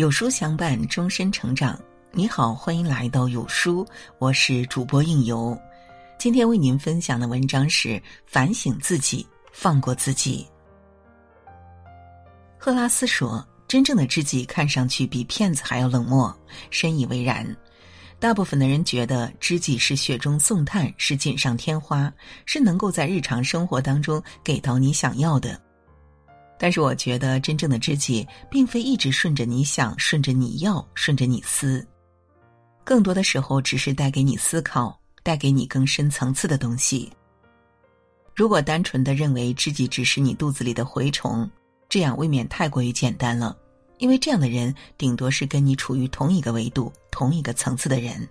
有书相伴，终身成长。你好，欢迎来到有书，我是主播应由。今天为您分享的文章是反省自己，放过自己。赫拉斯说：“真正的知己看上去比骗子还要冷漠。”深以为然。大部分的人觉得知己是雪中送炭，是锦上添花，是能够在日常生活当中给到你想要的。但是我觉得，真正的知己并非一直顺着你想、顺着你要、顺着你思，更多的时候只是带给你思考，带给你更深层次的东西。如果单纯的认为知己只是你肚子里的蛔虫，这样未免太过于简单了。因为这样的人，顶多是跟你处于同一个维度、同一个层次的人。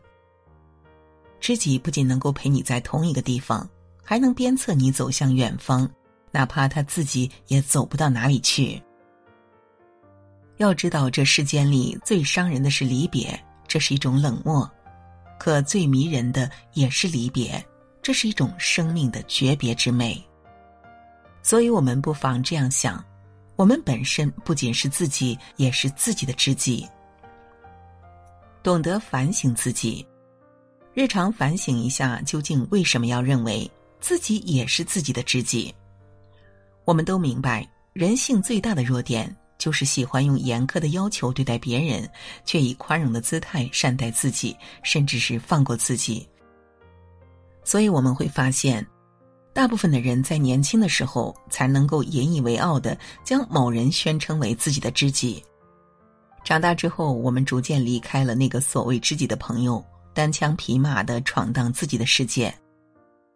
知己不仅能够陪你在同一个地方，还能鞭策你走向远方。哪怕他自己也走不到哪里去。要知道，这世间里最伤人的是离别，这是一种冷漠；可最迷人的也是离别，这是一种生命的诀别之美。所以，我们不妨这样想：我们本身不仅是自己，也是自己的知己。懂得反省自己，日常反省一下，究竟为什么要认为自己也是自己的知己？我们都明白，人性最大的弱点就是喜欢用严苛的要求对待别人，却以宽容的姿态善待自己，甚至是放过自己。所以我们会发现，大部分的人在年轻的时候才能够引以为傲的将某人宣称为自己的知己。长大之后，我们逐渐离开了那个所谓知己的朋友，单枪匹马的闯荡自己的世界。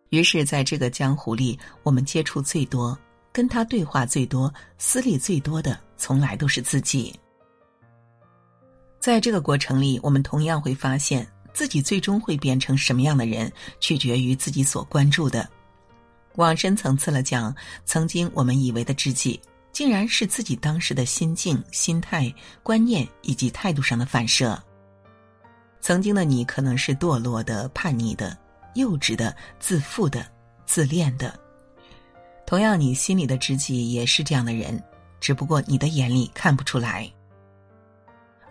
于是，在这个江湖里，我们接触最多。跟他对话最多、私利最多的，从来都是自己。在这个过程里，我们同样会发现自己最终会变成什么样的人，取决于自己所关注的。往深层次了讲，曾经我们以为的知己，竟然是自己当时的心境、心态、观念以及态度上的反射。曾经的你，可能是堕落的、叛逆的、幼稚的、自负的、自恋的。同样，你心里的知己也是这样的人，只不过你的眼里看不出来。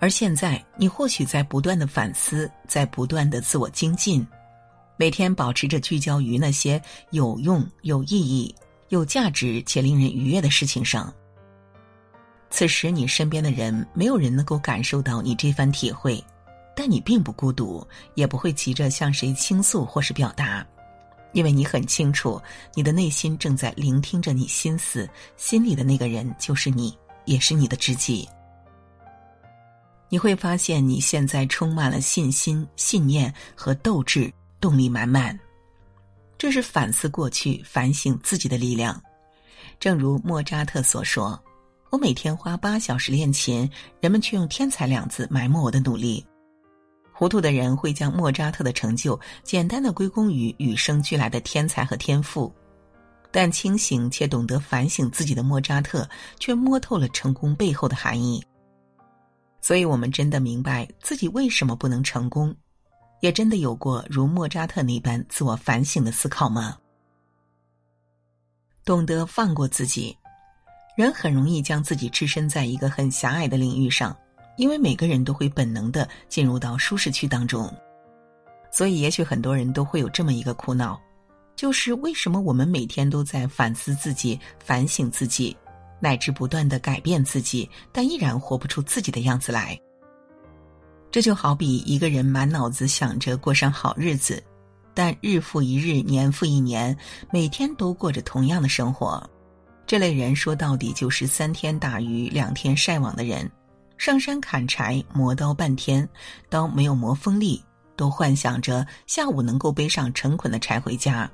而现在，你或许在不断的反思，在不断的自我精进，每天保持着聚焦于那些有用、有意义、有价值且令人愉悦的事情上。此时，你身边的人没有人能够感受到你这番体会，但你并不孤独，也不会急着向谁倾诉或是表达。因为你很清楚，你的内心正在聆听着你心思，心里的那个人就是你，也是你的知己。你会发现，你现在充满了信心、信念和斗志，动力满满。这是反思过去、反省自己的力量。正如莫扎特所说：“我每天花八小时练琴，人们却用天才两字埋没我的努力。”糊涂的人会将莫扎特的成就简单的归功于与生俱来的天才和天赋，但清醒且懂得反省自己的莫扎特却摸透了成功背后的含义。所以，我们真的明白自己为什么不能成功，也真的有过如莫扎特那般自我反省的思考吗？懂得放过自己，人很容易将自己置身在一个很狭隘的领域上。因为每个人都会本能的进入到舒适区当中，所以也许很多人都会有这么一个苦恼，就是为什么我们每天都在反思自己、反省自己，乃至不断的改变自己，但依然活不出自己的样子来。这就好比一个人满脑子想着过上好日子，但日复一日、年复一年，每天都过着同样的生活。这类人说到底就是三天打鱼两天晒网的人。上山砍柴磨刀半天，刀没有磨锋利，都幻想着下午能够背上成捆的柴回家。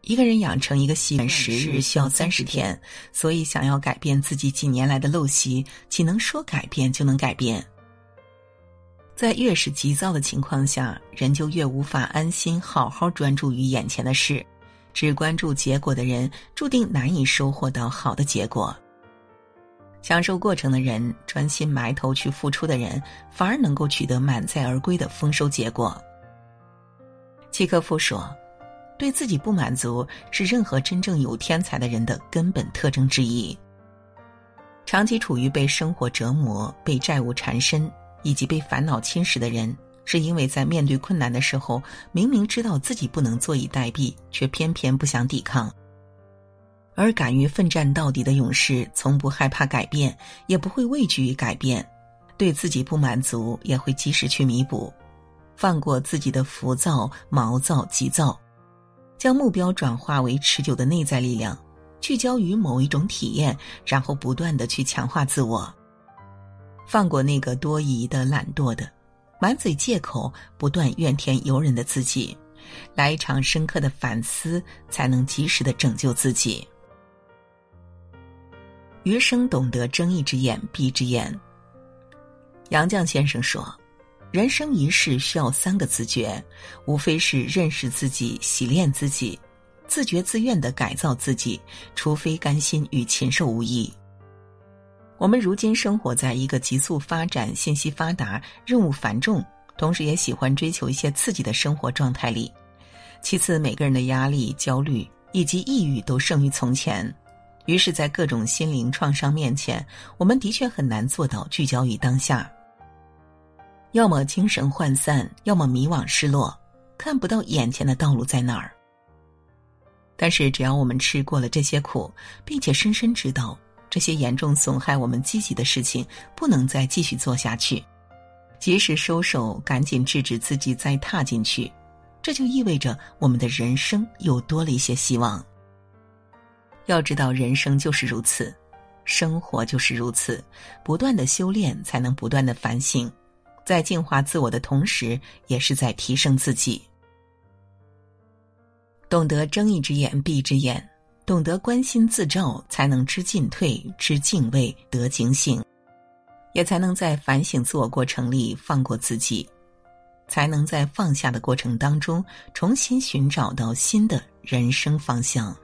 一个人养成一个习惯十日需要三十天，所以想要改变自己几年来的陋习，岂能说改变就能改变？在越是急躁的情况下，人就越无法安心好好专注于眼前的事，只关注结果的人，注定难以收获到好的结果。享受过程的人，专心埋头去付出的人，反而能够取得满载而归的丰收结果。契诃夫说：“对自己不满足是任何真正有天才的人的根本特征之一。”长期处于被生活折磨、被债务缠身以及被烦恼侵蚀的人，是因为在面对困难的时候，明明知道自己不能坐以待毙，却偏偏不想抵抗。而敢于奋战到底的勇士，从不害怕改变，也不会畏惧于改变。对自己不满足，也会及时去弥补，放过自己的浮躁、毛躁、急躁，将目标转化为持久的内在力量，聚焦于某一种体验，然后不断的去强化自我。放过那个多疑的、懒惰的、满嘴借口、不断怨天尤人的自己，来一场深刻的反思，才能及时的拯救自己。余生懂得睁一只眼闭一只眼。杨绛先生说：“人生一世需要三个自觉，无非是认识自己、洗练自己、自觉自愿的改造自己。除非甘心与禽兽无异。”我们如今生活在一个急速发展、信息发达、任务繁重，同时也喜欢追求一些刺激的生活状态里。其次，每个人的压力、焦虑以及抑郁都胜于从前，于是，在各种心灵创伤面前，我们的确很难做到聚焦于当下。要么精神涣散，要么迷惘失落，看不到眼前的道路在哪儿。但是，只要我们吃过了这些苦，并且深深知道这些严重损害我们积极的事情不能再继续做下去，及时收手，赶紧制止自己再踏进去，这就意味着我们的人生又多了一些希望。要知道，人生就是如此，生活就是如此，不断的修炼，才能不断的反省。在净化自我的同时，也是在提升自己。懂得睁一只眼闭一只眼，懂得关心自照，才能知进退、知敬畏、得警醒，也才能在反省自我过程里放过自己，才能在放下的过程当中重新寻找到新的人生方向。